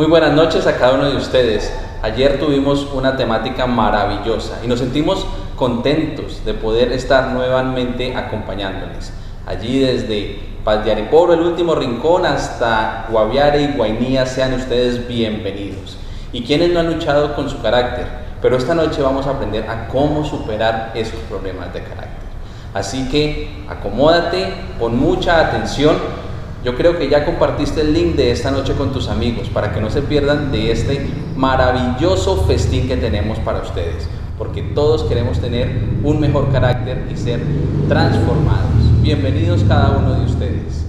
Muy buenas noches a cada uno de ustedes. Ayer tuvimos una temática maravillosa y nos sentimos contentos de poder estar nuevamente acompañándoles. Allí desde Paz el último rincón, hasta Guaviare y Guainía, sean ustedes bienvenidos. Y quienes no han luchado con su carácter, pero esta noche vamos a aprender a cómo superar esos problemas de carácter. Así que acomódate, con mucha atención yo creo que ya compartiste el link de esta noche con tus amigos para que no se pierdan de este maravilloso festín que tenemos para ustedes, porque todos queremos tener un mejor carácter y ser transformados. Bienvenidos cada uno de ustedes.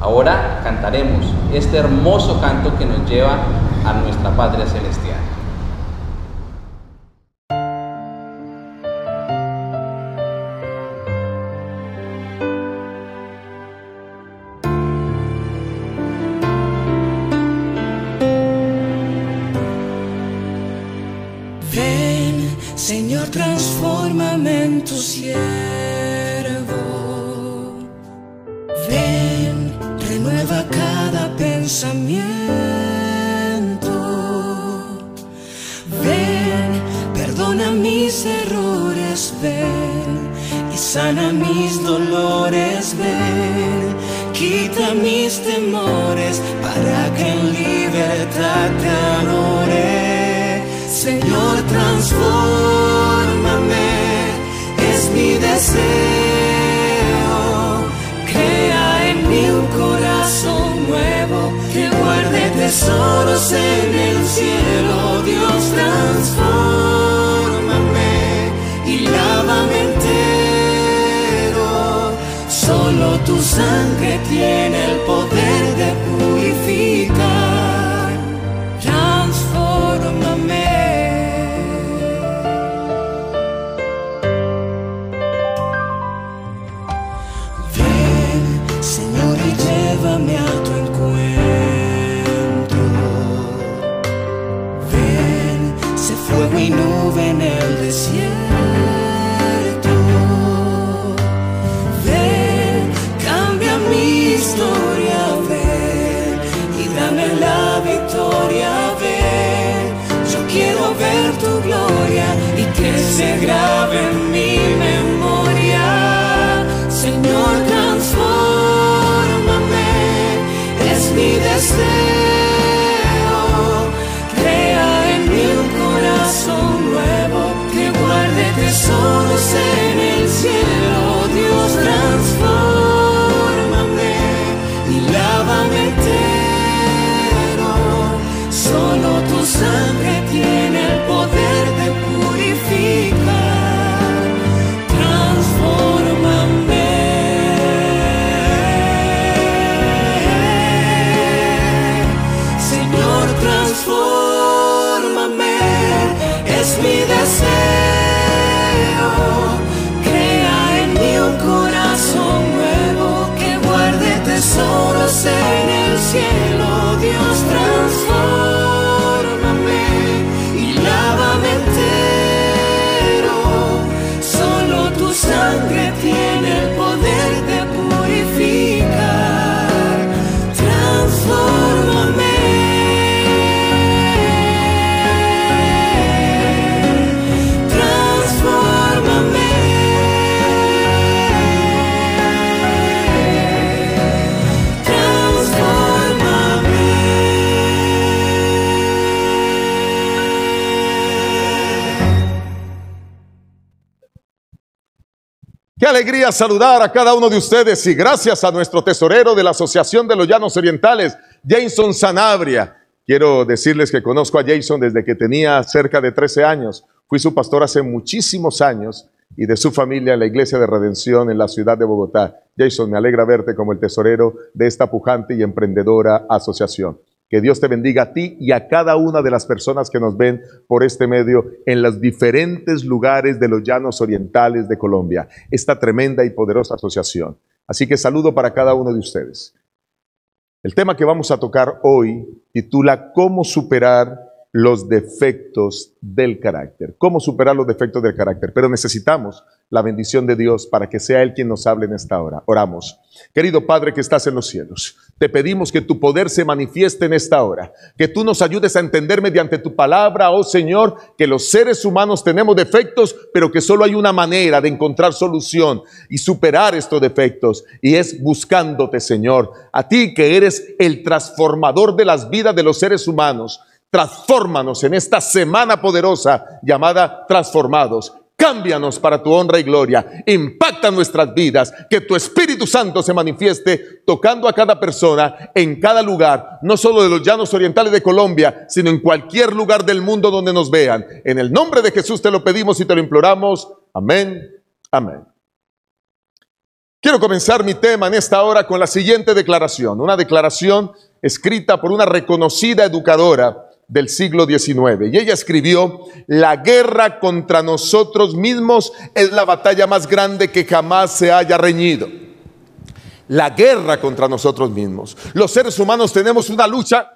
Ahora cantaremos este hermoso canto que nos lleva a nuestra patria celestial. Transformame, es mi deseo. Crea en mí un corazón nuevo que guarde tesoros en el cielo. Dios, transformame y lávame entero. Solo tu sangre tiene alegría saludar a cada uno de ustedes y gracias a nuestro tesorero de la Asociación de los Llanos Orientales, Jason Sanabria. Quiero decirles que conozco a Jason desde que tenía cerca de 13 años. Fui su pastor hace muchísimos años y de su familia en la Iglesia de Redención en la ciudad de Bogotá. Jason, me alegra verte como el tesorero de esta pujante y emprendedora asociación. Que Dios te bendiga a ti y a cada una de las personas que nos ven por este medio en los diferentes lugares de los llanos orientales de Colombia, esta tremenda y poderosa asociación. Así que saludo para cada uno de ustedes. El tema que vamos a tocar hoy titula ¿Cómo superar los defectos del carácter? ¿Cómo superar los defectos del carácter? Pero necesitamos la bendición de Dios para que sea Él quien nos hable en esta hora. Oramos. Querido Padre que estás en los cielos, te pedimos que tu poder se manifieste en esta hora, que tú nos ayudes a entender mediante tu palabra, oh Señor, que los seres humanos tenemos defectos, pero que solo hay una manera de encontrar solución y superar estos defectos, y es buscándote, Señor, a ti que eres el transformador de las vidas de los seres humanos. Transfórmanos en esta semana poderosa llamada Transformados Cámbianos para tu honra y gloria. Impacta nuestras vidas. Que tu Espíritu Santo se manifieste tocando a cada persona en cada lugar, no solo de los llanos orientales de Colombia, sino en cualquier lugar del mundo donde nos vean. En el nombre de Jesús te lo pedimos y te lo imploramos. Amén. Amén. Quiero comenzar mi tema en esta hora con la siguiente declaración. Una declaración escrita por una reconocida educadora del siglo XIX. Y ella escribió, la guerra contra nosotros mismos es la batalla más grande que jamás se haya reñido. La guerra contra nosotros mismos. Los seres humanos tenemos una lucha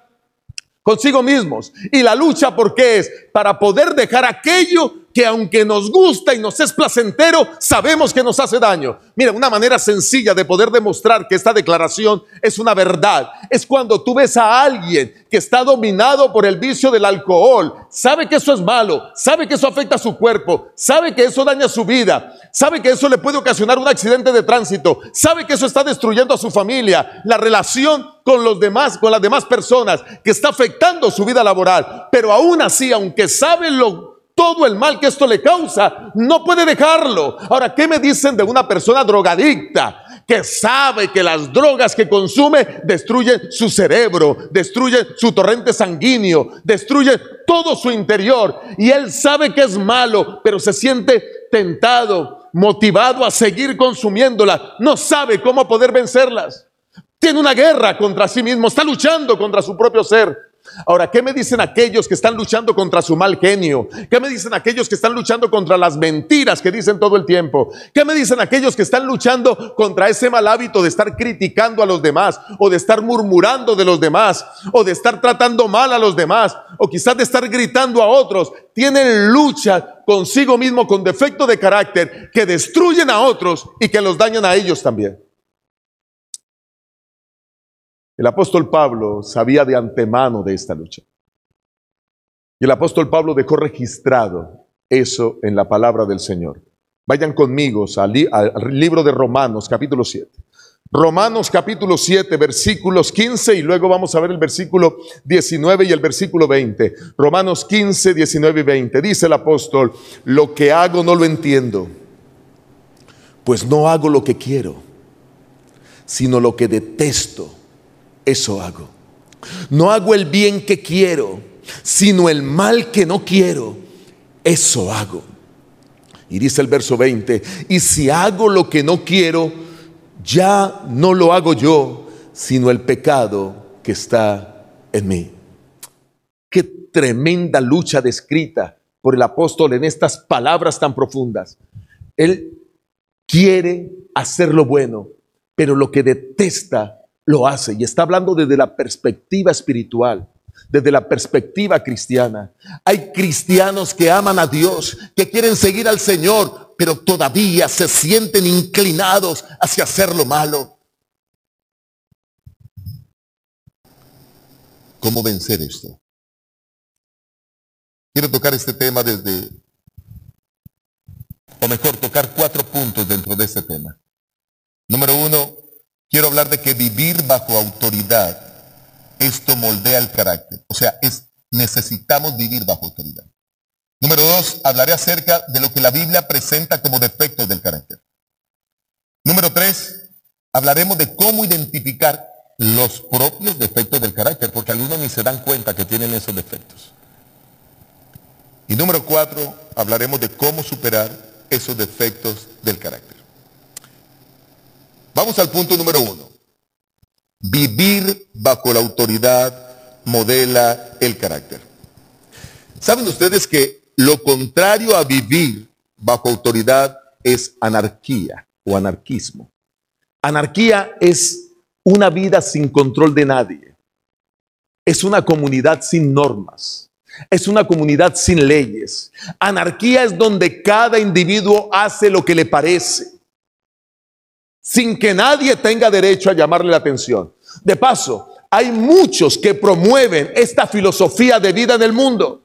consigo mismos. Y la lucha, ¿por qué es? Para poder dejar aquello que aunque nos gusta y nos es placentero, sabemos que nos hace daño. Mira, una manera sencilla de poder demostrar que esta declaración es una verdad es cuando tú ves a alguien que está dominado por el vicio del alcohol, sabe que eso es malo, sabe que eso afecta a su cuerpo, sabe que eso daña su vida, sabe que eso le puede ocasionar un accidente de tránsito, sabe que eso está destruyendo a su familia, la relación con los demás, con las demás personas, que está afectando su vida laboral, pero aún así, aunque sabe lo todo el mal que esto le causa, no puede dejarlo. Ahora, ¿qué me dicen de una persona drogadicta? que sabe que las drogas que consume destruyen su cerebro, destruyen su torrente sanguíneo, destruyen todo su interior. Y él sabe que es malo, pero se siente tentado, motivado a seguir consumiéndolas. No sabe cómo poder vencerlas. Tiene una guerra contra sí mismo, está luchando contra su propio ser. Ahora, ¿qué me dicen aquellos que están luchando contra su mal genio? ¿Qué me dicen aquellos que están luchando contra las mentiras que dicen todo el tiempo? ¿Qué me dicen aquellos que están luchando contra ese mal hábito de estar criticando a los demás o de estar murmurando de los demás o de estar tratando mal a los demás o quizás de estar gritando a otros? Tienen lucha consigo mismo con defecto de carácter que destruyen a otros y que los dañan a ellos también. El apóstol Pablo sabía de antemano de esta lucha. Y el apóstol Pablo dejó registrado eso en la palabra del Señor. Vayan conmigo al, libro de Romanos capítulo 7. Romanos capítulo 7, versículos 15 y luego vamos a ver el versículo 19 y el versículo 20. Romanos 15, 19 y 20. Dice el apóstol, lo que hago no lo entiendo, pues no hago lo que quiero, sino lo que detesto eso hago. No hago el bien que quiero, sino el mal que no quiero, eso hago. Y dice el verso 20, y si hago lo que no quiero, ya no lo hago yo, sino el pecado que está en mí. Qué tremenda lucha descrita por el apóstol en estas palabras tan profundas. Él quiere hacer lo bueno, pero lo que detesta lo hace y está hablando desde la perspectiva espiritual, desde la perspectiva cristiana. Hay cristianos que aman a Dios, que quieren seguir al Señor, pero todavía se sienten inclinados hacia hacer lo malo. ¿Cómo vencer esto? Quiero tocar este tema desde, o mejor, tocar cuatro puntos dentro de este tema. Número uno, quiero hablar de que vivir bajo autoridad, esto moldea el carácter. O sea, es, necesitamos vivir bajo autoridad. Número dos, hablaré acerca de lo que la Biblia presenta como defectos del carácter. Número tres, hablaremos de cómo identificar los propios defectos del carácter, porque algunos ni se dan cuenta que tienen esos defectos. Y número cuatro, hablaremos de cómo superar esos defectos del carácter. Vamos al punto número uno. Vivir bajo la autoridad modela el carácter. ¿Saben ustedes que lo contrario a vivir bajo autoridad es anarquía o anarquismo? Anarquía es una vida sin control de nadie. Es una comunidad sin normas. Es una comunidad sin leyes. Anarquía es donde cada individuo hace lo que le parece, sin que nadie tenga derecho a llamarle la atención. De paso, hay muchos que promueven esta filosofía de vida en el mundo.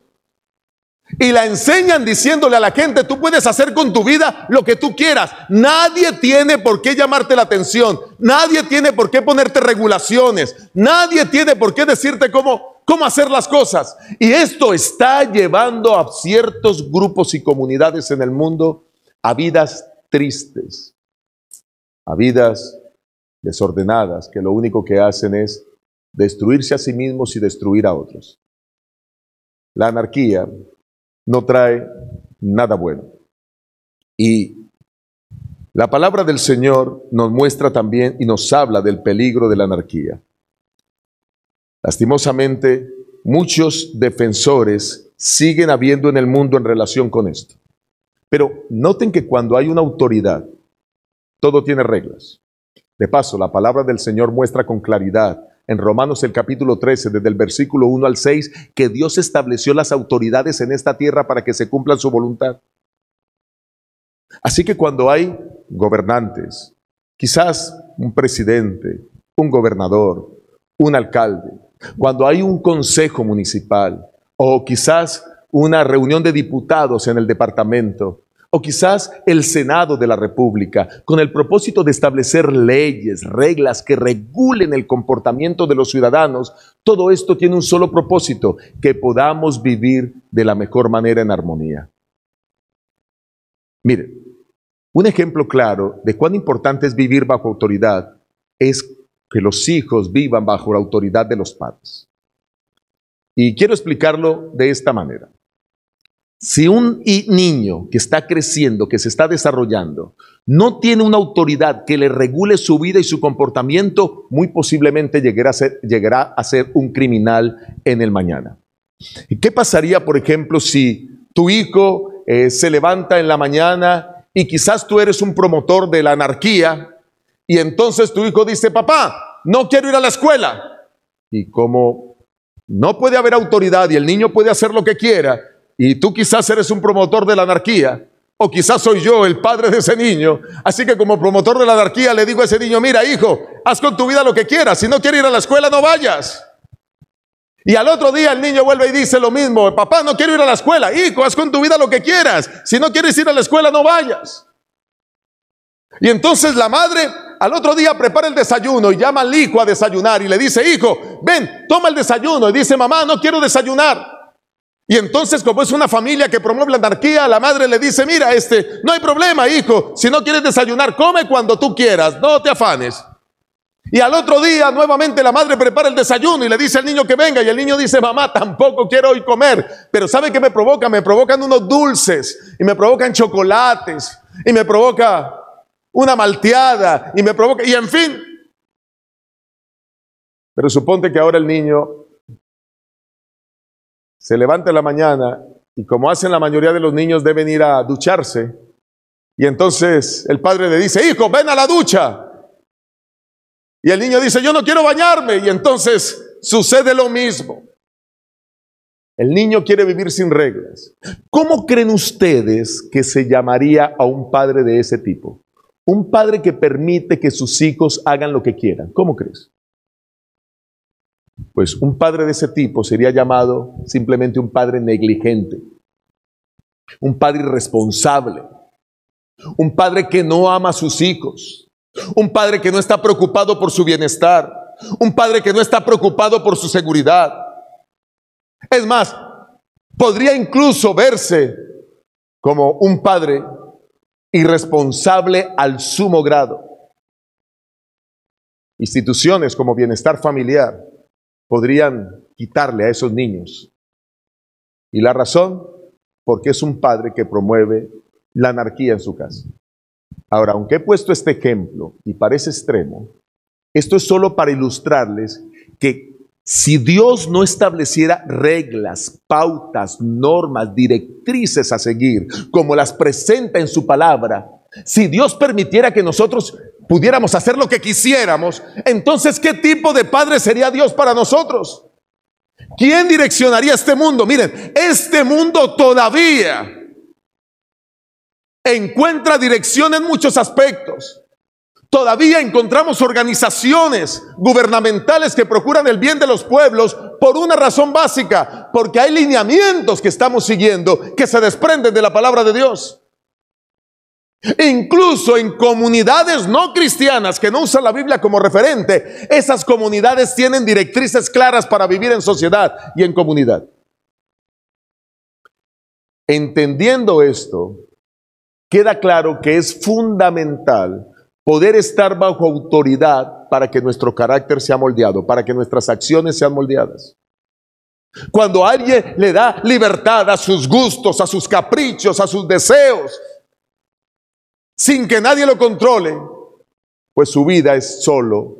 Y la enseñan diciéndole a la gente, tú puedes hacer con tu vida lo que tú quieras. Nadie tiene por qué llamarte la atención. Nadie tiene por qué ponerte regulaciones. Nadie tiene por qué decirte cómo, cómo hacer las cosas. Y esto está llevando a ciertos grupos y comunidades en el mundo a vidas tristes, a vidas desordenadas, que lo único que hacen es destruirse a sí mismos y destruir a otros. La anarquía no trae nada bueno. Y la palabra del Señor nos muestra también y nos habla del peligro de la anarquía. Lastimosamente, muchos defensores siguen habiendo en el mundo en relación con esto. Pero noten que cuando hay una autoridad, todo tiene reglas. De paso, la palabra del Señor muestra con claridad en Romanos el capítulo 13, desde el versículo 1 al 6, que Dios estableció las autoridades en esta tierra para que se cumplan su voluntad. Así que cuando hay gobernantes, quizás un presidente, un gobernador, un alcalde, cuando hay un consejo municipal o quizás una reunión de diputados en el departamento o quizás el Senado de la República, con el propósito de establecer leyes, reglas que regulen el comportamiento de los ciudadanos, todo esto tiene un solo propósito, que podamos vivir de la mejor manera en armonía. Mire, un ejemplo claro de cuán importante es vivir bajo autoridad es que los hijos vivan bajo la autoridad de los padres. Y quiero explicarlo de esta manera. Si un niño que está creciendo, que se está desarrollando, no tiene una autoridad que le regule su vida y su comportamiento, muy posiblemente llegará a ser, llegará a ser un criminal en el mañana. ¿Y qué pasaría, por ejemplo, si tu hijo eh, se levanta en la mañana y quizás tú eres un promotor de la anarquía y entonces tu hijo dice, papá, no quiero ir a la escuela? Y como no puede haber autoridad y el niño puede hacer lo que quiera, y tú quizás eres un promotor de la anarquía, o quizás soy yo el padre de ese niño. Así que como promotor de la anarquía le digo a ese niño, mira hijo, haz con tu vida lo que quieras. Si no quieres ir a la escuela, no vayas. Y al otro día el niño vuelve y dice lo mismo, papá, no quiero ir a la escuela. Hijo, haz con tu vida lo que quieras. Si no quieres ir a la escuela, no vayas. Y entonces la madre al otro día prepara el desayuno y llama al hijo a desayunar y le dice, hijo, ven, toma el desayuno. Y dice, mamá, no quiero desayunar. Y entonces, como es una familia que promueve la anarquía, la madre le dice, mira, este, no hay problema, hijo, si no quieres desayunar, come cuando tú quieras, no te afanes. Y al otro día, nuevamente, la madre prepara el desayuno y le dice al niño que venga. Y el niño dice, mamá, tampoco quiero hoy comer. Pero ¿sabe qué me provoca? Me provocan unos dulces y me provocan chocolates y me provoca una malteada y me provoca, y en fin. Pero suponte que ahora el niño se levanta en la mañana y como hacen la mayoría de los niños deben ir a ducharse. Y entonces el padre le dice, hijo, ven a la ducha. Y el niño dice, yo no quiero bañarme. Y entonces sucede lo mismo. El niño quiere vivir sin reglas. ¿Cómo creen ustedes que se llamaría a un padre de ese tipo? Un padre que permite que sus hijos hagan lo que quieran. ¿Cómo crees? Pues un padre de ese tipo sería llamado simplemente un padre negligente, un padre irresponsable, un padre que no ama a sus hijos, un padre que no está preocupado por su bienestar, un padre que no está preocupado por su seguridad. Es más, podría incluso verse como un padre irresponsable al sumo grado. Instituciones como bienestar familiar, podrían quitarle a esos niños. Y la razón, porque es un padre que promueve la anarquía en su casa. Ahora, aunque he puesto este ejemplo y parece extremo, esto es solo para ilustrarles que si Dios no estableciera reglas, pautas, normas, directrices a seguir, como las presenta en su palabra, si Dios permitiera que nosotros pudiéramos hacer lo que quisiéramos, entonces ¿qué tipo de padre sería Dios para nosotros? ¿Quién direccionaría este mundo? Miren, este mundo todavía encuentra dirección en muchos aspectos. Todavía encontramos organizaciones gubernamentales que procuran el bien de los pueblos por una razón básica, porque hay lineamientos que estamos siguiendo que se desprenden de la palabra de Dios. Incluso en comunidades no cristianas que no usan la Biblia como referente, esas comunidades tienen directrices claras para vivir en sociedad y en comunidad. Entendiendo esto, queda claro que es fundamental poder estar bajo autoridad para que nuestro carácter sea moldeado, para que nuestras acciones sean moldeadas. Cuando alguien le da libertad a sus gustos, a sus caprichos, a sus deseos, sin que nadie lo controle, pues su vida es solo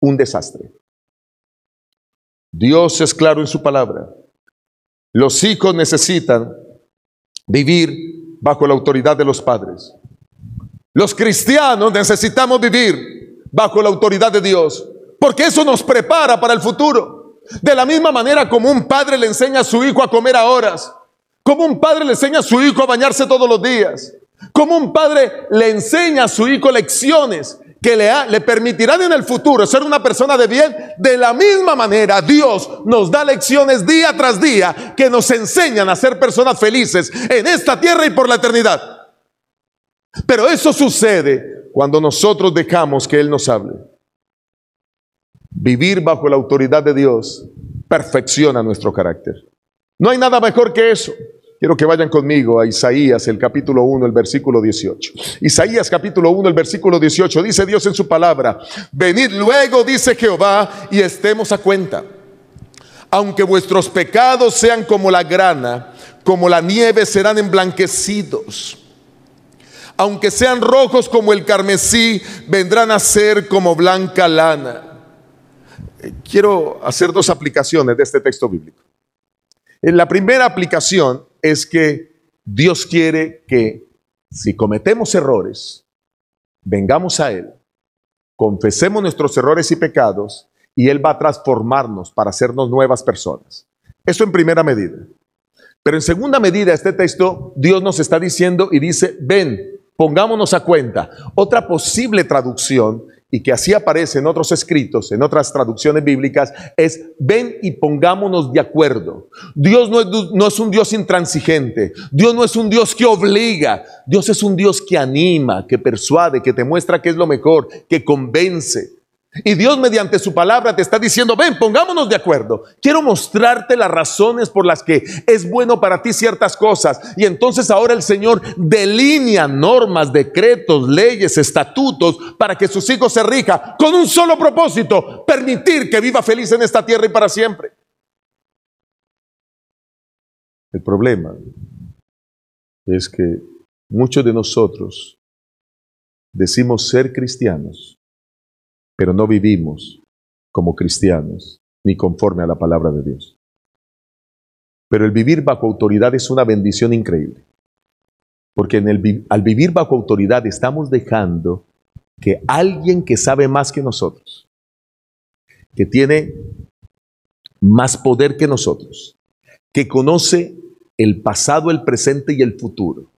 un desastre. Dios es claro en su palabra. Los hijos necesitan vivir bajo la autoridad de los padres. Los cristianos necesitamos vivir bajo la autoridad de Dios, porque eso nos prepara para el futuro. De la misma manera como un padre le enseña a su hijo a comer a horas, como un padre le enseña a su hijo a bañarse todos los días, como un padre le enseña a su hijo lecciones que le, le, permitirán en el futuro ser una persona de bien, de la misma manera Dios nos da lecciones día tras día que nos enseñan a ser personas felices en esta tierra y por la eternidad. Pero eso sucede cuando nosotros dejamos que Él nos hable. Vivir bajo la autoridad de Dios perfecciona nuestro carácter. No hay nada mejor que eso. Quiero que vayan conmigo a Isaías, el capítulo 1, el versículo 18. Isaías capítulo 1, el versículo 18. Dice Dios en su palabra, venid luego, dice Jehová, y estemos a cuenta. Aunque vuestros pecados sean como la grana, como la nieve serán emblanquecidos aunque sean rojos como el carmesí, vendrán a ser como blanca lana. Eh, quiero hacer dos aplicaciones de este texto bíblico. En la primera aplicación es que Dios quiere que si cometemos errores, vengamos a Él, confesemos nuestros errores y pecados y Él va a transformarnos para hacernos nuevas personas. Eso en primera medida. Pero en segunda medida, este texto, Dios nos está diciendo y dice, ven, Pongámonos a cuenta. Otra posible traducción, y que así aparece en otros escritos, en otras traducciones bíblicas, es ven y pongámonos de acuerdo. Dios no es, no es un Dios intransigente, Dios no es un Dios que obliga, Dios es un Dios que anima, que persuade, que te muestra que es lo mejor, que convence. Y Dios mediante su palabra te está diciendo, ven, pongámonos de acuerdo. Quiero mostrarte las razones por las que es bueno para ti ciertas cosas. Y entonces ahora el Señor delinea normas, decretos, leyes, estatutos para que sus hijos se rijan con un solo propósito, permitir que viva feliz en esta tierra y para siempre. El problema es que muchos de nosotros decimos ser cristianos pero no vivimos como cristianos ni conforme a la palabra de Dios. Pero el vivir bajo autoridad es una bendición increíble, porque al vivir bajo autoridad estamos dejando que alguien que sabe más que nosotros, que tiene más poder que nosotros, que conoce el pasado, el presente y el futuro,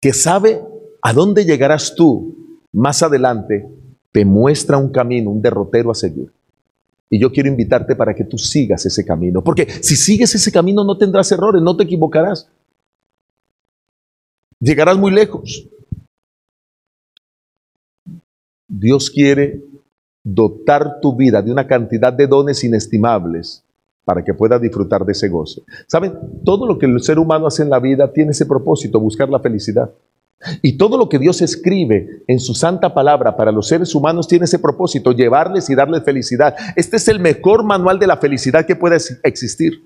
que sabe a dónde llegarás tú más adelante, te muestra un camino, un derrotero a seguir. Y yo quiero invitarte para que tú sigas ese camino, porque si sigues ese camino no tendrás errores, no te equivocarás. Llegarás muy lejos. Dios quiere dotar tu vida de una cantidad de dones inestimables para que puedas disfrutar de ese gozo. ¿Saben? Todo lo que el ser humano hace en la vida tiene ese propósito, buscar la felicidad. Y todo lo que Dios escribe en su santa palabra para los seres humanos tiene ese propósito, llevarles y darles felicidad. Este es el mejor manual de la felicidad que puede existir.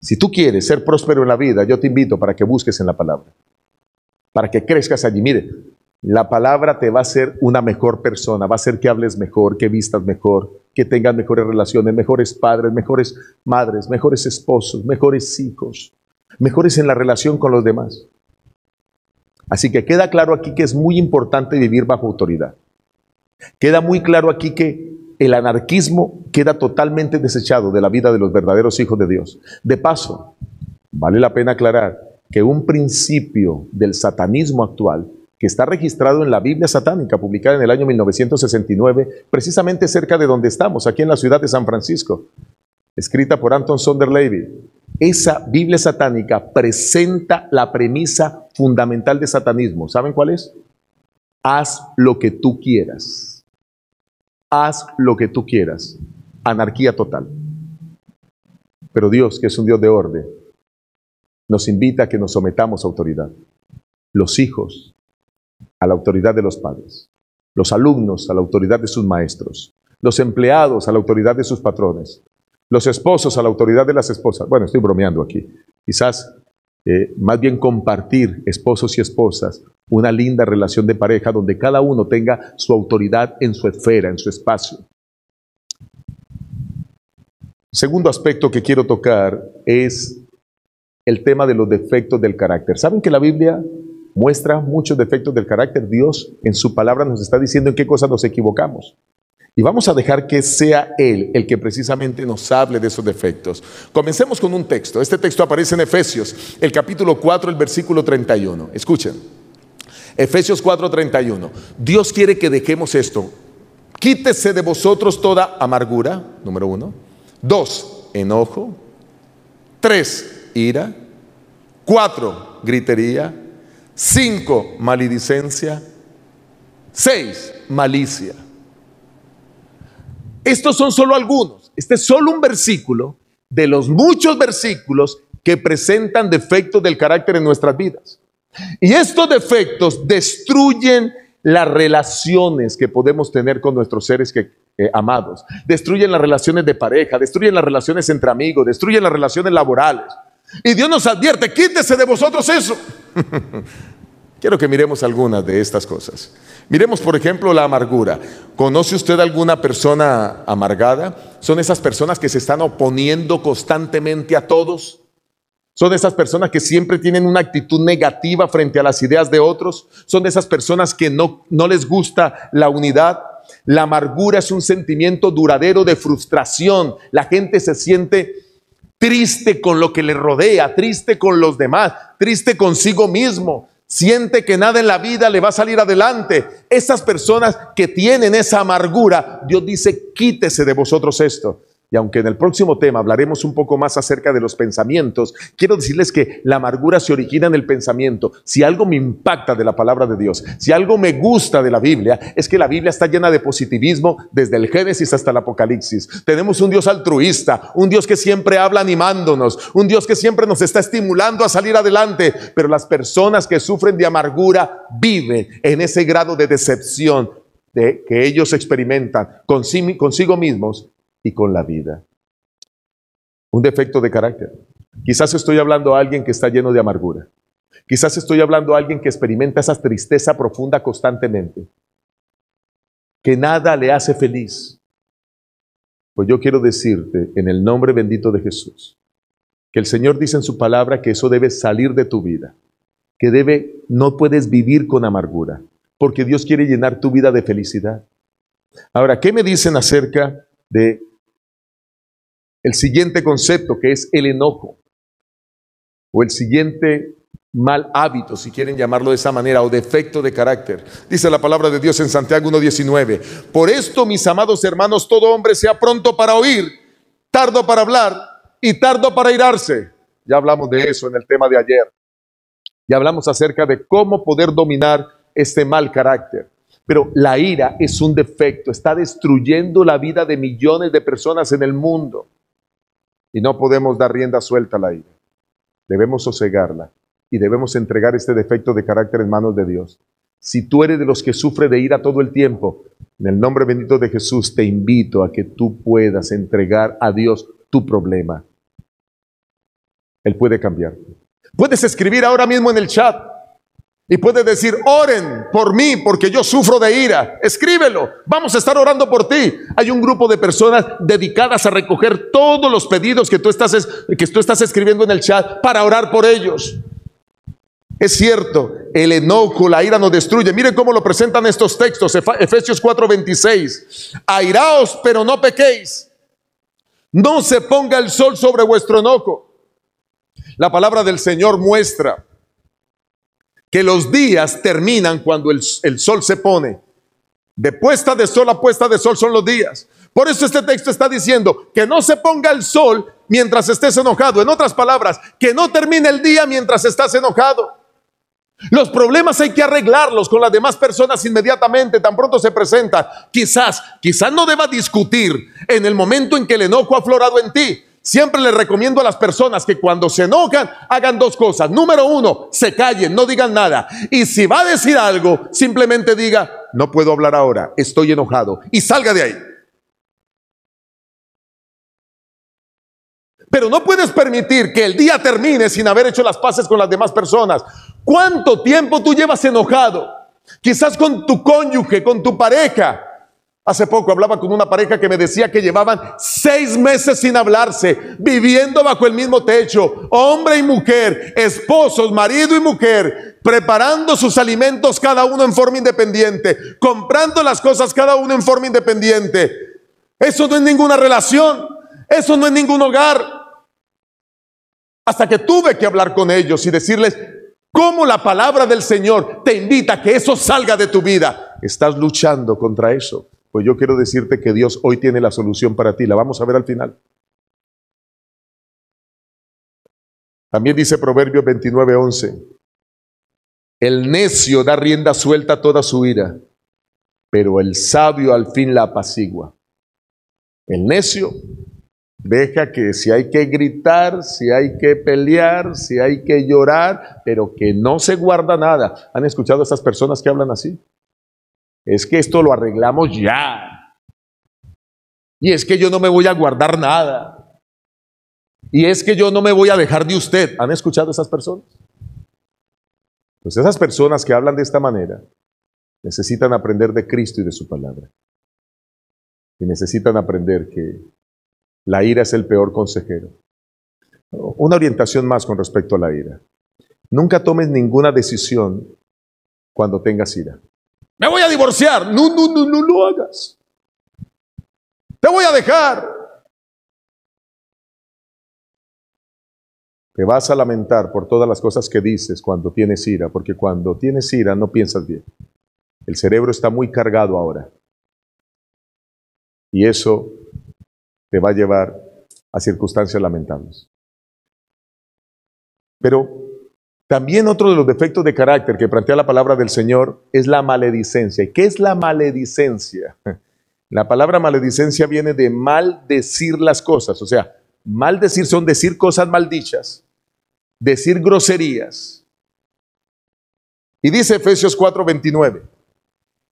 Si tú quieres ser próspero en la vida, yo te invito para que busques en la palabra, para que crezcas allí. Mire, la palabra te va a hacer una mejor persona, va a hacer que hables mejor, que vistas mejor, que tengas mejores relaciones, mejores padres, mejores madres, mejores esposos, mejores hijos mejores en la relación con los demás. Así que queda claro aquí que es muy importante vivir bajo autoridad. Queda muy claro aquí que el anarquismo queda totalmente desechado de la vida de los verdaderos hijos de Dios. De paso, vale la pena aclarar que un principio del satanismo actual que está registrado en la Biblia satánica, publicada en el año 1969, precisamente cerca de donde estamos, aquí en la ciudad de San Francisco, escrita por Anton Sonderlevy. Esa Biblia satánica presenta la premisa fundamental de satanismo. ¿Saben cuál es? Haz lo que tú quieras. Haz lo que tú quieras. Anarquía total. Pero Dios, que es un Dios de orden, nos invita a que nos sometamos a autoridad. Los hijos a la autoridad de los padres, los alumnos a la autoridad de sus maestros, los empleados a la autoridad de sus patrones, los esposos a la autoridad de las esposas. Bueno, estoy bromeando aquí. Quizás eh, más bien compartir esposos y esposas una linda relación de pareja donde cada uno tenga su autoridad en su esfera, en su espacio. Segundo aspecto que quiero tocar es el tema de los defectos del carácter. ¿Saben que la Biblia muestra muchos defectos del carácter. Dios en su palabra nos está diciendo en qué cosas nos equivocamos. Y vamos a dejar que sea Él el que precisamente nos hable de esos defectos. Comencemos con un texto. Este texto aparece en Efesios, el capítulo 4, el versículo 31. Escuchen. Efesios 4, 31. Dios quiere que dejemos esto. Quítese de vosotros toda amargura, número uno. Dos, enojo. Tres, ira. Cuatro, gritería. Cinco, maledicencia. Seis, malicia. Estos son solo algunos. Este es solo un versículo de los muchos versículos que presentan defectos del carácter en nuestras vidas. Y estos defectos destruyen las relaciones que podemos tener con nuestros seres que, eh, amados. Destruyen las relaciones de pareja, destruyen las relaciones entre amigos, destruyen las relaciones laborales. Y Dios nos advierte, quítese de vosotros eso. Quiero que miremos algunas de estas cosas. Miremos, por ejemplo, la amargura. ¿Conoce usted alguna persona amargada? Son esas personas que se están oponiendo constantemente a todos. Son esas personas que siempre tienen una actitud negativa frente a las ideas de otros. Son esas personas que no, no les gusta la unidad. La amargura es un sentimiento duradero de frustración. La gente se siente triste con lo que le rodea, triste con los demás, triste consigo mismo. Siente que nada en la vida le va a salir adelante. Esas personas que tienen esa amargura, Dios dice, quítese de vosotros esto. Y aunque en el próximo tema hablaremos un poco más acerca de los pensamientos, quiero decirles que la amargura se origina en el pensamiento. Si algo me impacta de la palabra de Dios, si algo me gusta de la Biblia, es que la Biblia está llena de positivismo desde el Génesis hasta el Apocalipsis. Tenemos un Dios altruista, un Dios que siempre habla animándonos, un Dios que siempre nos está estimulando a salir adelante, pero las personas que sufren de amargura viven en ese grado de decepción de que ellos experimentan consigo mismos y con la vida. Un defecto de carácter. Quizás estoy hablando a alguien que está lleno de amargura. Quizás estoy hablando a alguien que experimenta esa tristeza profunda constantemente. Que nada le hace feliz. Pues yo quiero decirte en el nombre bendito de Jesús que el Señor dice en su palabra que eso debe salir de tu vida, que debe no puedes vivir con amargura, porque Dios quiere llenar tu vida de felicidad. Ahora, ¿qué me dicen acerca de el siguiente concepto que es el enojo, o el siguiente mal hábito, si quieren llamarlo de esa manera, o defecto de carácter. Dice la palabra de Dios en Santiago 1.19, por esto, mis amados hermanos, todo hombre sea pronto para oír, tardo para hablar y tardo para irarse. Ya hablamos de eso en el tema de ayer. Ya hablamos acerca de cómo poder dominar este mal carácter. Pero la ira es un defecto, está destruyendo la vida de millones de personas en el mundo. Y no podemos dar rienda suelta a la ira. Debemos sosegarla y debemos entregar este defecto de carácter en manos de Dios. Si tú eres de los que sufre de ira todo el tiempo, en el nombre bendito de Jesús te invito a que tú puedas entregar a Dios tu problema. Él puede cambiar. Puedes escribir ahora mismo en el chat, y puedes decir, oren por mí porque yo sufro de ira. Escríbelo. Vamos a estar orando por ti. Hay un grupo de personas dedicadas a recoger todos los pedidos que tú estás, escribiendo en el chat para orar por ellos. Es cierto, el enojo, la ira nos destruye. Miren cómo lo presentan estos textos, Efesios 4:26. Airaos, pero no pequéis. No se ponga el sol sobre vuestro enojo. La palabra del Señor muestra que los días terminan cuando el, el, sol se pone. De puesta de sol a puesta de sol son los días. Por eso este texto está diciendo que no se ponga el sol mientras estés enojado. En otras palabras, que no termine el día mientras estás enojado. Los problemas hay que arreglarlos con las demás personas inmediatamente, tan pronto se presentan. Quizás, quizás no deba discutir en el momento en que el enojo ha aflorado en ti. Siempre le recomiendo a las personas que cuando se enojan hagan dos cosas. Número uno, se callen, no digan nada. Y si va a decir algo, simplemente diga, no puedo hablar ahora, estoy enojado. Y salga de ahí. Pero no puedes permitir que el día termine sin haber hecho las paces con las demás personas. ¿Cuánto tiempo tú llevas enojado? Quizás con tu cónyuge, con tu pareja. Hace poco hablaba con una pareja que me decía que llevaban seis meses sin hablarse, viviendo bajo el mismo techo, hombre y mujer, esposos, marido y mujer, preparando sus alimentos cada uno en forma independiente, comprando las cosas cada uno en forma independiente. Eso no es ninguna relación, eso no es ningún hogar. Hasta que tuve que hablar con ellos y decirles cómo la palabra del Señor te invita a que eso salga de tu vida. Estás luchando contra eso. Pues yo quiero decirte que Dios hoy tiene la solución para ti. La vamos a ver al final. También dice Proverbios 29:11. El necio da rienda suelta a toda su ira, pero el sabio al fin la apacigua. El necio Deja que si hay que gritar, si hay que pelear, si hay que llorar, pero que no se guarda nada. ¿Han escuchado a estas personas que hablan así? Es que esto lo arreglamos ya. Y es que yo no me voy a guardar nada. Y es que yo no me voy a dejar de usted. ¿Han escuchado esas personas? Pues esas personas que hablan de esta manera necesitan aprender de Cristo y de su palabra. Y necesitan aprender que la ira es el peor consejero. Una orientación más con respecto a la ira. Nunca tomes ninguna decisión cuando tengas ira. Me voy a divorciar. No, no, no, no lo hagas. Te voy a dejar. Te vas a lamentar por todas las cosas que dices cuando tienes ira, porque cuando tienes ira no piensas bien. El cerebro está muy cargado ahora. Y eso te va a llevar a circunstancias lamentables. Pero también otro de los defectos de carácter que plantea la palabra del Señor es la maledicencia. ¿Y qué es la maledicencia? La palabra maledicencia viene de mal decir las cosas, o sea, mal decir son decir cosas maldichas, decir groserías. Y dice Efesios 4:29,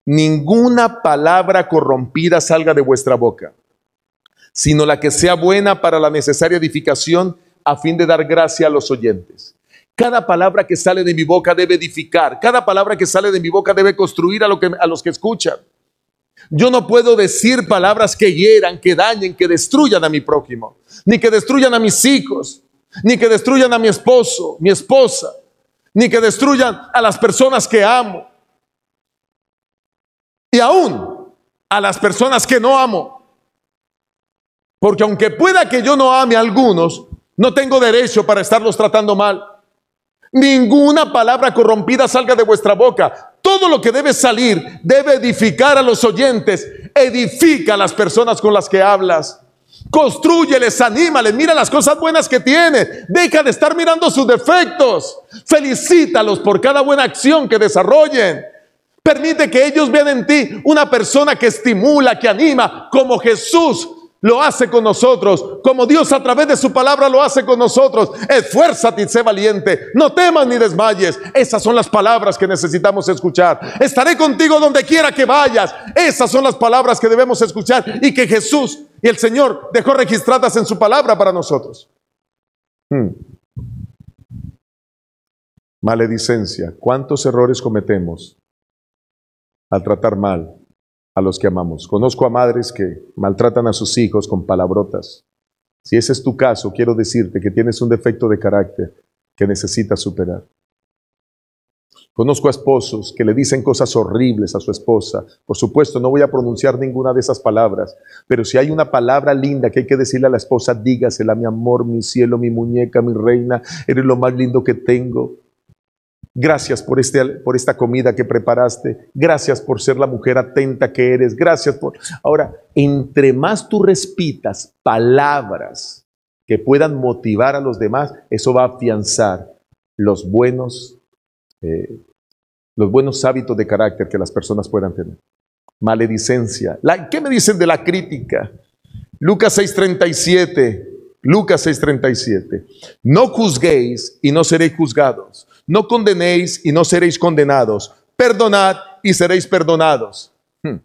ninguna palabra corrompida salga de vuestra boca sino la que sea buena para la necesaria edificación a fin de dar gracia a los oyentes. Cada palabra que sale de mi boca debe edificar, cada palabra que sale de mi boca debe construir a, los que escuchan. Yo no puedo decir palabras que hieran, que dañen, que destruyan a mi prójimo, ni que destruyan a mis hijos, ni que destruyan a mi esposo, mi esposa, ni que destruyan a las personas que amo. Y aún a las personas que no amo. Porque aunque pueda que yo no ame a algunos, no tengo derecho para estarlos tratando mal. Ninguna palabra corrompida salga de vuestra boca. Todo lo que debe salir debe edificar a los oyentes, edifica a las personas con las que hablas. Construyeles, anímales, mira las cosas buenas que tiene. Deja de estar mirando sus defectos. Felicítalos por cada buena acción que desarrollen. Permite que ellos vean en ti una persona que estimula, que anima, como Jesús lo hace con nosotros, como Dios a través de su palabra lo hace con nosotros. Esfuérzate y sé valiente, no temas ni desmayes. Esas son las palabras que necesitamos escuchar. Estaré contigo donde quiera que vayas. Esas son las palabras que debemos escuchar y que Jesús y el Señor dejó registradas en su palabra para nosotros. Hmm. Maledicencia. ¿Cuántos errores cometemos al tratar mal a los que amamos. Conozco a madres que maltratan a sus hijos con palabrotas. Si ese es tu caso, quiero decirte que tienes un defecto de carácter que necesitas superar. Conozco a esposos que le dicen cosas horribles a su esposa. Por supuesto, no voy a pronunciar ninguna de esas palabras, pero si hay una palabra linda que hay que decirle a la esposa, dígasela, mi amor, mi cielo, mi muñeca, mi reina, eres lo más lindo que tengo. Gracias por, este, por esta comida que preparaste. Gracias por ser la mujer atenta que eres. Gracias por... Ahora, entre más tú respitas palabras que puedan motivar a los demás, eso va a afianzar los buenos eh, los buenos hábitos de carácter que las personas puedan tener. Maledicencia. La, ¿Qué me dicen de la crítica? Lucas 6:37. Lucas 6:37. No juzguéis y no seréis juzgados. No condenéis y no seréis condenados. Perdonad y seréis perdonados. Hmm.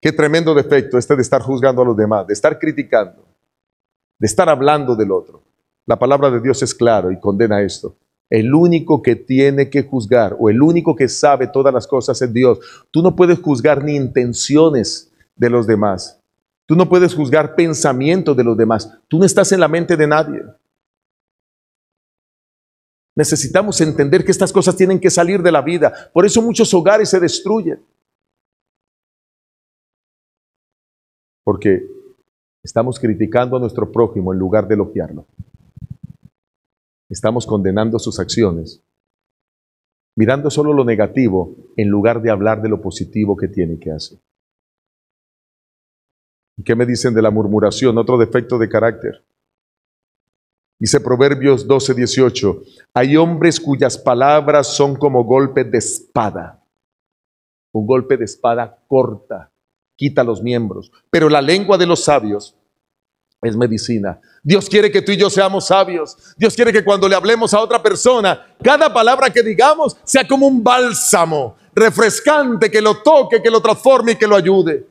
Qué tremendo defecto este de estar juzgando a los demás, de estar criticando, de estar hablando del otro. La palabra de Dios es claro y condena esto. El único que tiene que juzgar o el único que sabe todas las cosas es Dios. Tú no puedes juzgar ni intenciones de los demás. Tú no puedes juzgar pensamientos de los demás. Tú no estás en la mente de nadie. Necesitamos entender que estas cosas tienen que salir de la vida. Por eso muchos hogares se destruyen. Porque estamos criticando a nuestro prójimo en lugar de elogiarlo estamos condenando sus acciones, mirando solo lo negativo en lugar de hablar de lo positivo que tiene que hacer. ¿Y qué me dicen de la murmuración? Otro defecto de carácter. Dice Proverbios 12, 18, hay hombres cuyas palabras son como golpes de espada. Un golpe de espada corta, quita los miembros, pero la lengua de los sabios es medicina. Dios quiere que tú y yo seamos sabios. Dios quiere que cuando le hablemos a otra persona, cada palabra que digamos sea como un bálsamo refrescante que lo toque, que lo transforme y que lo ayude.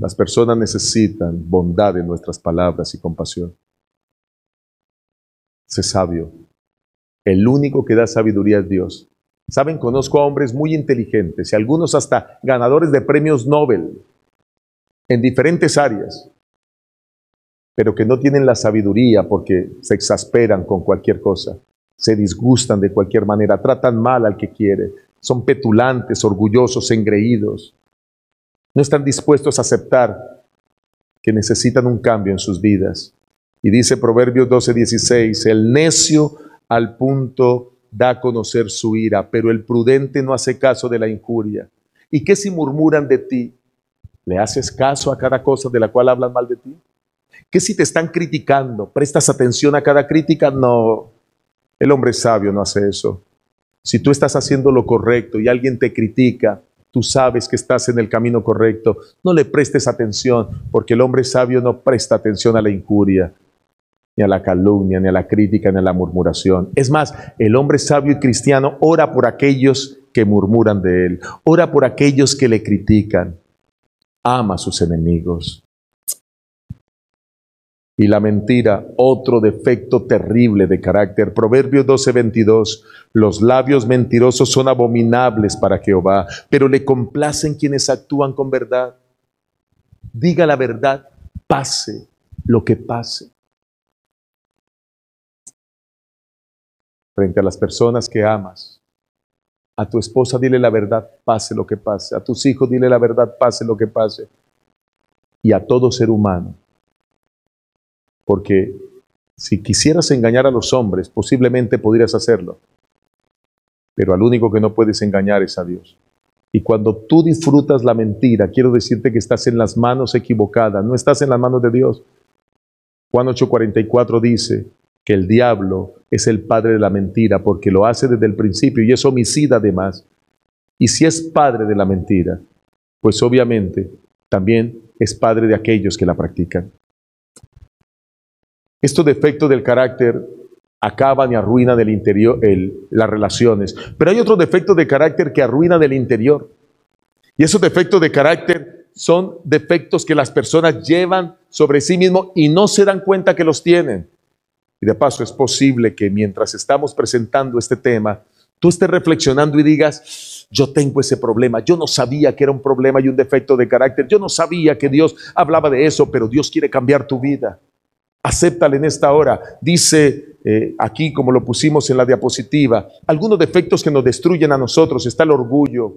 Las personas necesitan bondad en nuestras palabras y compasión. Sé sabio. El único que da sabiduría es Dios. Saben, conozco a hombres muy inteligentes y algunos hasta ganadores de premios Nobel en diferentes áreas, pero que no tienen la sabiduría porque se exasperan con cualquier cosa, se disgustan de cualquier manera, tratan mal al que quiere, son petulantes, orgullosos, engreídos, no están dispuestos a aceptar que necesitan un cambio en sus vidas. Y dice Proverbios 12:16, el necio al punto da a conocer su ira, pero el prudente no hace caso de la injuria. ¿Y qué si murmuran de ti? ¿Le haces caso a cada cosa de la cual hablan mal de ti? ¿Qué si te están criticando? ¿Prestas atención a cada crítica? No, el hombre sabio no hace eso. Si tú estás haciendo lo correcto y alguien te critica, tú sabes que estás en el camino correcto, no le prestes atención, porque el hombre sabio no presta atención a la injuria, ni a la calumnia, ni a la crítica, ni a la murmuración. Es más, el hombre sabio y cristiano ora por aquellos que murmuran de él, ora por aquellos que le critican ama a sus enemigos. Y la mentira, otro defecto terrible de carácter. Proverbios 12:22, los labios mentirosos son abominables para Jehová, pero le complacen quienes actúan con verdad. Diga la verdad, pase lo que pase. Frente a las personas que amas, a tu esposa dile la verdad, pase lo que pase. A tus hijos dile la verdad, pase lo que pase. Y a todo ser humano. Porque si quisieras engañar a los hombres, posiblemente podrías hacerlo. Pero al único que no puedes engañar es a Dios. Y cuando tú disfrutas la mentira, quiero decirte que estás en las manos equivocadas, no estás en las manos de Dios. Juan 8:44 dice, que el diablo es el padre de la mentira porque lo hace desde el principio y es homicida además. Y si es padre de la mentira, pues obviamente también es padre de aquellos que la practican. Estos defectos del carácter acaban y arruinan del interior las relaciones. Pero hay otros defectos de carácter que arruinan del interior. Y esos defectos de carácter son defectos que las personas llevan sobre sí mismos y no se dan cuenta que los tienen. Y de paso es posible que mientras estamos presentando este tema, tú estés reflexionando y digas, yo tengo ese problema, yo no sabía que era un problema y un defecto de carácter, yo no sabía que Dios hablaba de eso, pero Dios quiere cambiar tu vida. Acéptale en esta hora. Dice eh, aquí, como lo pusimos en la diapositiva, algunos defectos que nos destruyen a nosotros. Está el orgullo,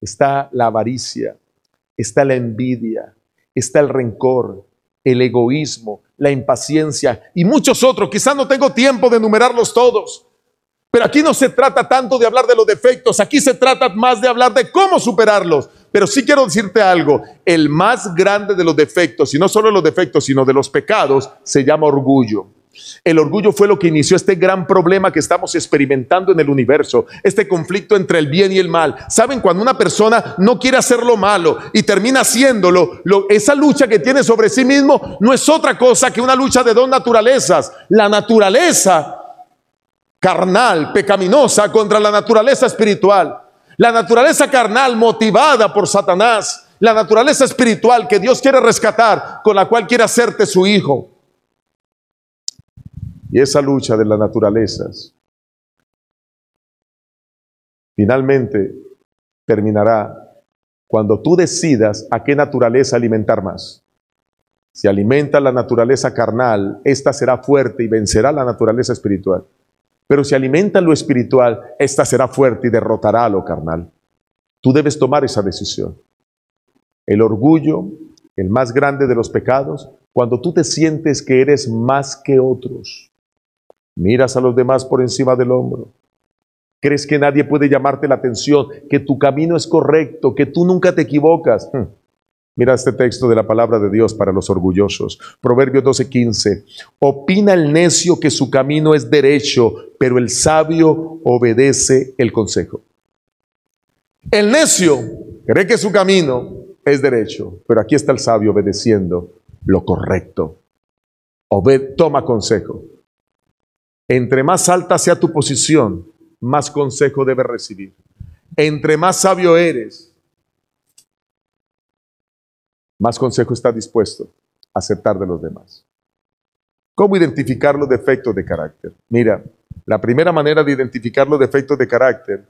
está la avaricia, está la envidia, está el rencor, el egoísmo, la impaciencia y muchos otros. Quizás no tengo tiempo de enumerarlos todos. Pero aquí no se trata tanto de hablar de los defectos, aquí se trata más de hablar de cómo superarlos. Pero sí quiero decirte algo, el más grande de los defectos, y no solo de los defectos, sino de los pecados, se llama orgullo. El orgullo fue lo que inició este gran problema que estamos experimentando en el universo, este conflicto entre el bien y el mal. ¿Saben? Cuando una persona no quiere hacer lo malo y termina haciéndolo, esa lucha que tiene sobre sí mismo no es otra cosa que una lucha de dos naturalezas. La naturaleza carnal, pecaminosa, contra la naturaleza espiritual. La naturaleza carnal motivada por Satanás, la naturaleza espiritual que Dios quiere rescatar, con la cual quiere hacerte su hijo. Y esa lucha de las naturalezas finalmente terminará cuando tú decidas a qué naturaleza alimentar más. Si alimenta la naturaleza carnal, esta será fuerte y vencerá la naturaleza espiritual. Pero si alimenta lo espiritual, esta será fuerte y derrotará a lo carnal. Tú debes tomar esa decisión. El orgullo, el más grande de los pecados, cuando tú te sientes que eres más que otros. Miras a los demás por encima del hombro. Crees que nadie puede llamarte la atención, que tu camino es correcto, que tú nunca te equivocas. Hmm. Mira este texto de la palabra de Dios para los orgullosos. Proverbios 12:15. Opina el necio que su camino es derecho, pero el sabio obedece el consejo. El necio cree que su camino es derecho, pero aquí está el sabio obedeciendo lo correcto. Obed, toma consejo. Entre más alta sea tu posición, más consejo debes recibir. Entre más sabio eres, más consejo está dispuesto a aceptar de los demás. ¿Cómo identificar los defectos de carácter? Mira, la primera manera de identificar los defectos de carácter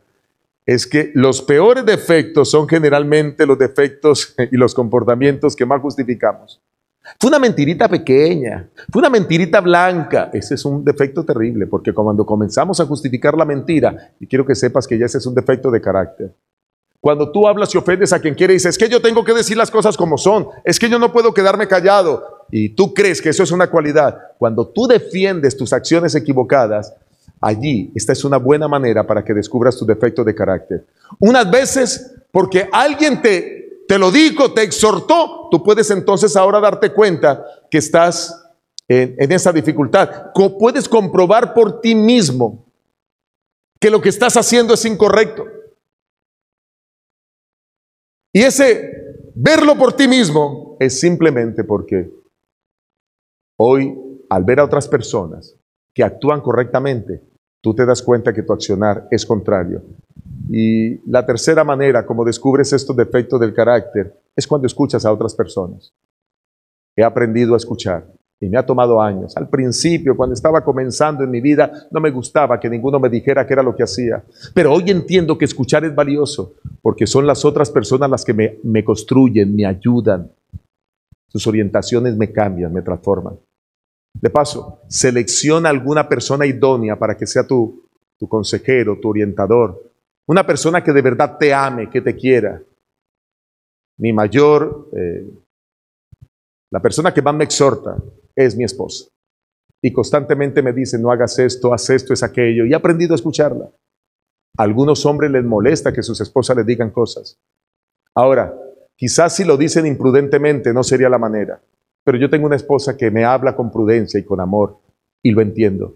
es que los peores defectos son generalmente los defectos y los comportamientos que más justificamos. Fue una mentirita pequeña, fue una mentirita blanca. Ese es un defecto terrible, porque cuando comenzamos a justificar la mentira, y quiero que sepas que ya ese es un defecto de carácter, cuando tú hablas y ofendes a quien quiere, dices, es que yo tengo que decir las cosas como son, es que yo no puedo quedarme callado. Y tú crees que eso es una cualidad. Cuando tú defiendes tus acciones equivocadas, allí esta es una buena manera para que descubras tu defecto de carácter. Unas veces, porque alguien te, te lo dijo, te exhortó, tú puedes entonces ahora darte cuenta que estás en, en esa dificultad. Puedes comprobar por ti mismo que lo que estás haciendo es incorrecto. Y ese verlo por ti mismo es simplemente porque hoy, al ver a otras personas que actúan correctamente, tú te das cuenta que tu accionar es contrario. Y la tercera manera, como descubres estos defectos del carácter, es cuando escuchas a otras personas. He aprendido a escuchar y me ha tomado años. Al principio, cuando estaba comenzando en mi vida, no me gustaba que ninguno me dijera qué era lo que hacía. Pero hoy entiendo que escuchar es valioso, porque son las otras personas las que me, me construyen, me ayudan. Sus orientaciones me cambian, me transforman. De paso, selecciona alguna persona idónea para que sea tu, tu consejero, tu orientador. Una persona que de verdad te ame, que te quiera. Mi mayor, eh, la persona que más me exhorta, es mi esposa. Y constantemente me dice, no hagas esto, haz esto, es aquello. Y he aprendido a escucharla. A algunos hombres les molesta que sus esposas les digan cosas. Ahora, quizás si lo dicen imprudentemente no sería la manera. Pero yo tengo una esposa que me habla con prudencia y con amor y lo entiendo.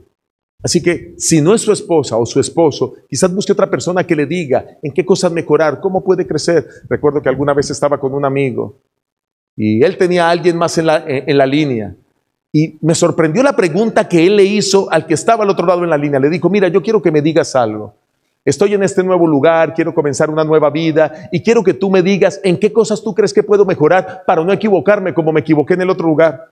Así que si no es su esposa o su esposo, quizás busque otra persona que le diga en qué cosas mejorar, cómo puede crecer. Recuerdo que alguna vez estaba con un amigo y él tenía a alguien más en la, en la línea y me sorprendió la pregunta que él le hizo al que estaba al otro lado en la línea. Le dijo, mira, yo quiero que me digas algo. Estoy en este nuevo lugar, quiero comenzar una nueva vida y quiero que tú me digas en qué cosas tú crees que puedo mejorar para no equivocarme como me equivoqué en el otro lugar.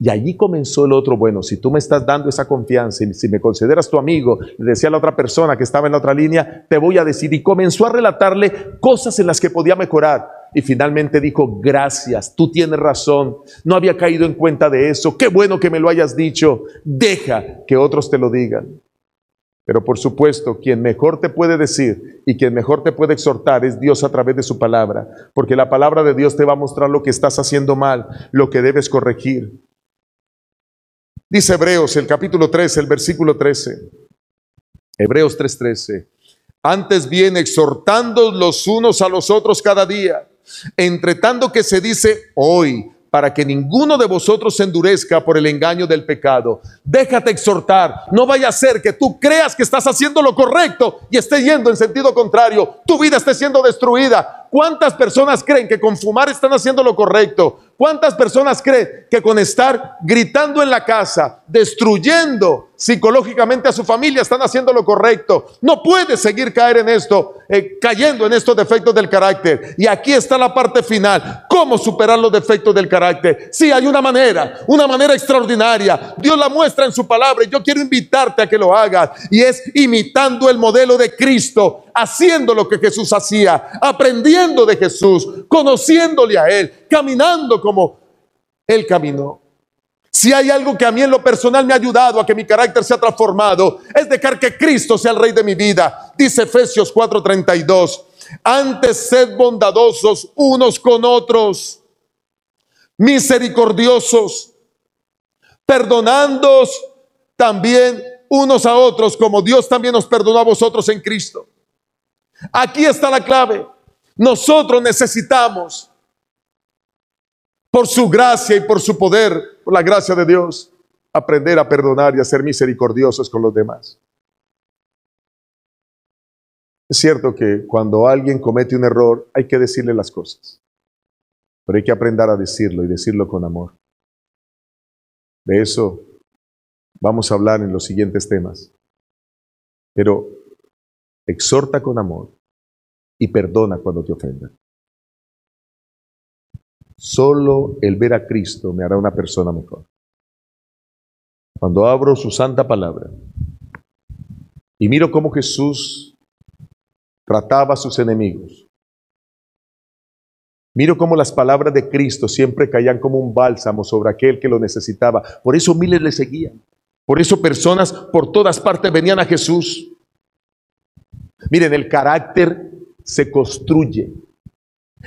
Y allí comenzó el otro, bueno, si tú me estás dando esa confianza y si me consideras tu amigo, le decía la otra persona que estaba en la otra línea, te voy a decir. Y comenzó a relatarle cosas en las que podía mejorar. Y finalmente dijo, gracias, tú tienes razón, no había caído en cuenta de eso, qué bueno que me lo hayas dicho, deja que otros te lo digan. Pero por supuesto, quien mejor te puede decir y quien mejor te puede exhortar es Dios a través de su palabra, porque la palabra de Dios te va a mostrar lo que estás haciendo mal, lo que debes corregir. Dice Hebreos, el capítulo 13, el versículo 13. Hebreos 3:13. Antes bien, exhortando los unos a los otros cada día, entre tanto que se dice hoy, para que ninguno de vosotros se endurezca por el engaño del pecado. Déjate exhortar. No vaya a ser que tú creas que estás haciendo lo correcto y esté yendo en sentido contrario. Tu vida esté siendo destruida. ¿Cuántas personas creen que con fumar están haciendo lo correcto? ¿Cuántas personas creen que con estar gritando en la casa, destruyendo psicológicamente a su familia, están haciendo lo correcto? No puede seguir caer en esto, eh, cayendo en estos defectos del carácter. Y aquí está la parte final. ¿Cómo superar los defectos del carácter? Sí, hay una manera, una manera extraordinaria. Dios la muestra en su palabra y yo quiero invitarte a que lo hagas. Y es imitando el modelo de Cristo, haciendo lo que Jesús hacía, aprendiendo de Jesús, conociéndole a Él, caminando como Él caminó. Si hay algo que a mí en lo personal me ha ayudado a que mi carácter sea transformado, es dejar que Cristo sea el rey de mi vida. Dice Efesios 4:32, antes sed bondadosos unos con otros, misericordiosos, perdonándoos también unos a otros, como Dios también nos perdonó a vosotros en Cristo. Aquí está la clave. Nosotros necesitamos por su gracia y por su poder, por la gracia de Dios, aprender a perdonar y a ser misericordiosos con los demás. Es cierto que cuando alguien comete un error hay que decirle las cosas, pero hay que aprender a decirlo y decirlo con amor. De eso vamos a hablar en los siguientes temas. Pero exhorta con amor y perdona cuando te ofendan. Solo el ver a Cristo me hará una persona mejor. Cuando abro su santa palabra y miro cómo Jesús trataba a sus enemigos, miro cómo las palabras de Cristo siempre caían como un bálsamo sobre aquel que lo necesitaba. Por eso miles le seguían. Por eso personas por todas partes venían a Jesús. Miren, el carácter se construye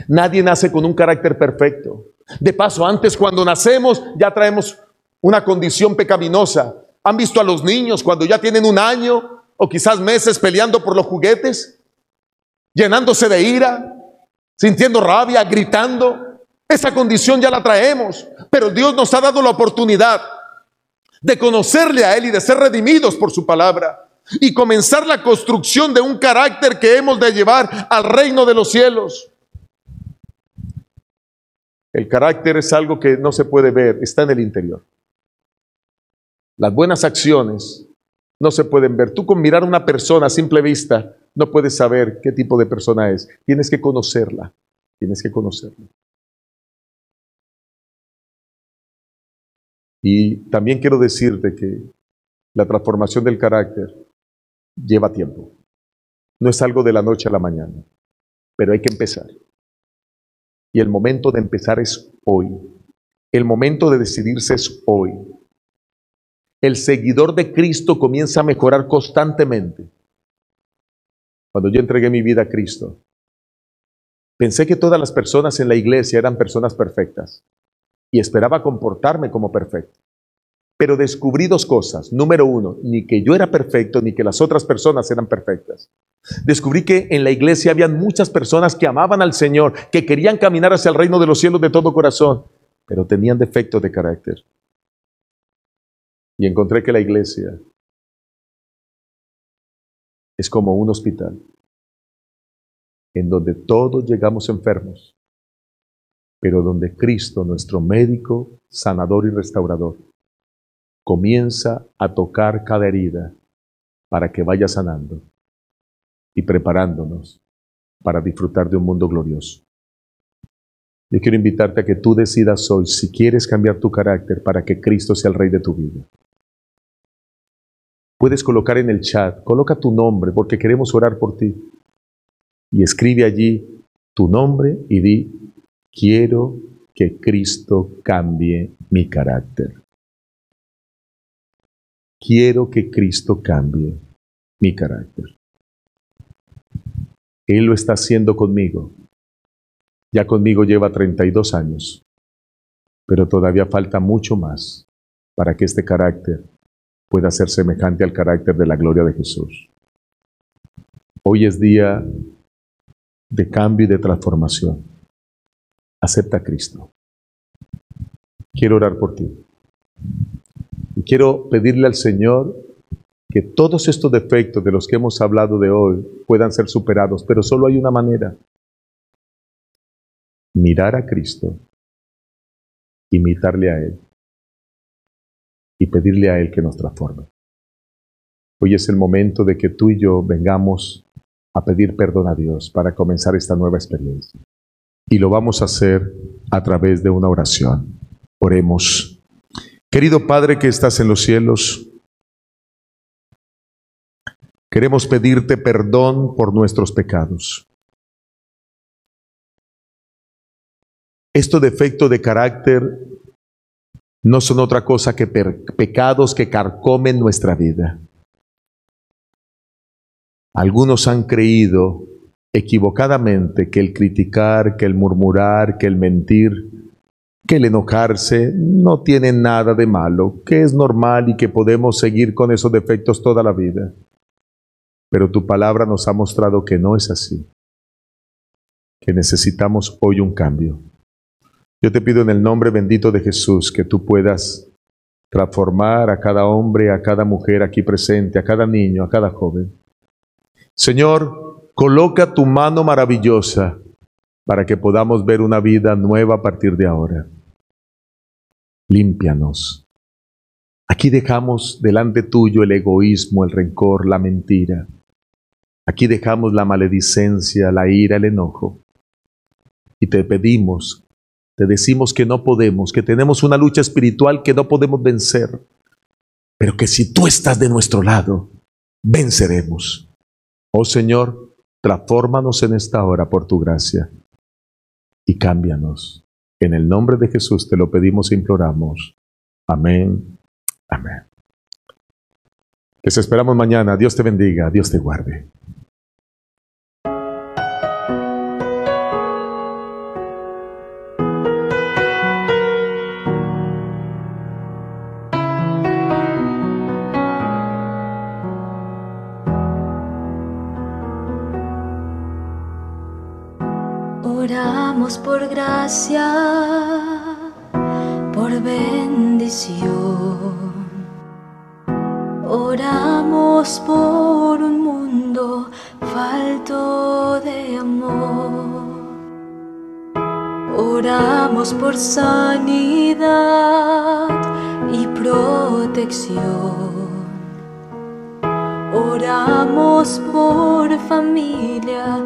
Nadie nace con un carácter perfecto. De paso, antes cuando nacemos ya traemos una condición pecaminosa. ¿Han visto a los niños cuando ya tienen un año o quizás meses peleando por los juguetes? Llenándose de ira, sintiendo rabia, gritando. Esa condición ya la traemos, pero Dios nos ha dado la oportunidad de conocerle a Él y de ser redimidos por su palabra y comenzar la construcción de un carácter que hemos de llevar al reino de los cielos. El carácter es algo que no se puede ver, está en el interior. Las buenas acciones no se pueden ver. Tú con mirar a una persona a simple vista no puedes saber qué tipo de persona es. Tienes que conocerla. Tienes que conocerla. Y también quiero decirte que la transformación del carácter lleva tiempo. No es algo de la noche a la mañana, pero hay que empezar. Y el momento de empezar es hoy. El momento de decidirse es hoy. El seguidor de Cristo comienza a mejorar constantemente. Cuando yo entregué mi vida a Cristo, pensé que todas las personas en la iglesia eran personas perfectas y esperaba comportarme como perfecto. Pero descubrí dos cosas. Número uno, ni que yo era perfecto, ni que las otras personas eran perfectas. Descubrí que en la iglesia habían muchas personas que amaban al Señor, que querían caminar hacia el reino de los cielos de todo corazón, pero tenían defectos de carácter. Y encontré que la iglesia es como un hospital en donde todos llegamos enfermos, pero donde Cristo, nuestro médico, sanador y restaurador, comienza a tocar cada herida para que vaya sanando y preparándonos para disfrutar de un mundo glorioso. Yo quiero invitarte a que tú decidas hoy si quieres cambiar tu carácter para que Cristo sea el rey de tu vida. Puedes colocar en el chat, coloca tu nombre porque queremos orar por ti. Y escribe allí tu nombre y di, quiero que Cristo cambie mi carácter. Quiero que Cristo cambie mi carácter. Él lo está haciendo conmigo. Ya conmigo lleva 32 años, pero todavía falta mucho más para que este carácter pueda ser semejante al carácter de la gloria de Jesús. Hoy es día de cambio y de transformación. Acepta a Cristo. Quiero orar por ti. Y quiero pedirle al Señor que todos estos defectos de los que hemos hablado de hoy puedan ser superados, pero solo hay una manera. Mirar a Cristo, imitarle a Él y pedirle a Él que nos transforme. Hoy es el momento de que tú y yo vengamos a pedir perdón a Dios para comenzar esta nueva experiencia. Y lo vamos a hacer a través de una oración. Oremos. Querido Padre que estás en los cielos, queremos pedirte perdón por nuestros pecados. Estos defectos de carácter no son otra cosa que pecados que carcomen nuestra vida. Algunos han creído equivocadamente que el criticar, que el murmurar, que el mentir, que el enojarse no tiene nada de malo, que es normal y que podemos seguir con esos defectos toda la vida. Pero tu palabra nos ha mostrado que no es así, que necesitamos hoy un cambio. Yo te pido en el nombre bendito de Jesús que tú puedas transformar a cada hombre, a cada mujer aquí presente, a cada niño, a cada joven. Señor, coloca tu mano maravillosa para que podamos ver una vida nueva a partir de ahora. Límpianos. Aquí dejamos delante tuyo el egoísmo, el rencor, la mentira. Aquí dejamos la maledicencia, la ira, el enojo. Y te pedimos te decimos que no podemos, que tenemos una lucha espiritual que no podemos vencer, pero que si tú estás de nuestro lado, venceremos. Oh Señor, transfórmanos en esta hora por tu gracia y cámbianos. En el nombre de Jesús te lo pedimos e imploramos. Amén. Amén. Les esperamos mañana. Dios te bendiga. Dios te guarde. Por gracia, por bendición. Oramos por un mundo falto de amor. Oramos por sanidad y protección. Oramos por familia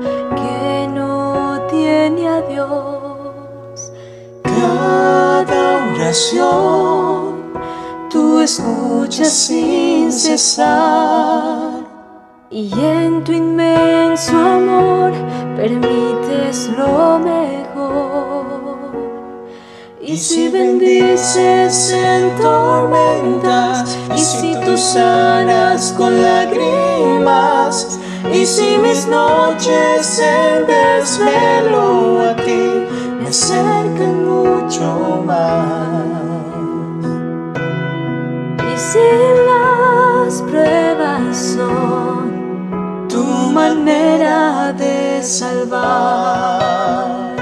oración tú escuchas sin cesar. Y en tu inmenso amor permites lo mejor. Y si bendices en tormentas, y si tú sanas con lágrimas, y si mis noches en desvelo a ti acercan mucho más. Y si las pruebas son tu manera de salvar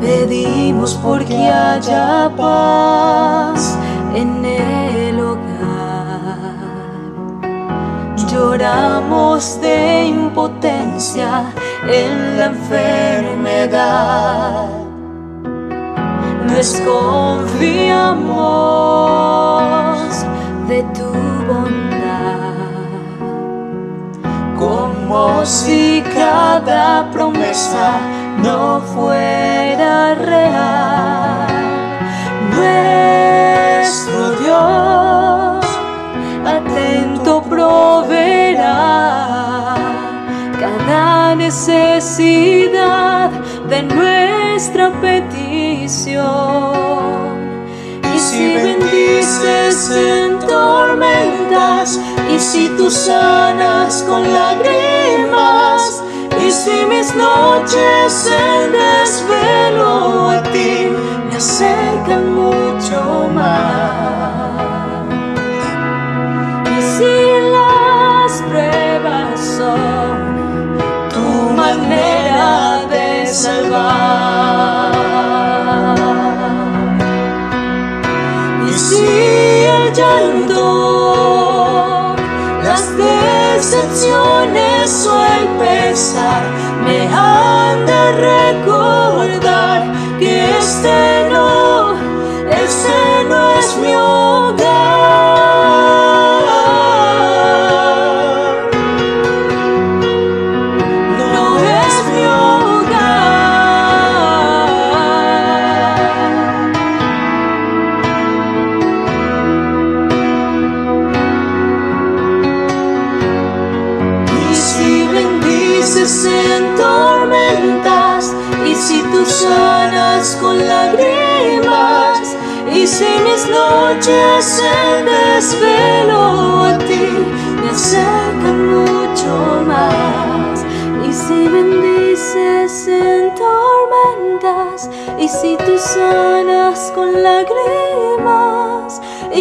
Pedimos porque haya paz en el Lloramos de impotencia en la enfermedad. Desconfiamos de tu bondad. Como si cada promesa no fuera real. Nuestro Dios, sustento proveerá cada necesidad de nuestra petición. Y si bendices en tormentas, y si tú sanas con lágrimas, y si mis noches en desvelo a ti me acercan mucho más me han de recordar que este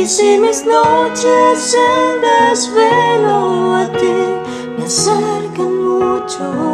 y si mis noches en desvelo a ti me acercan mucho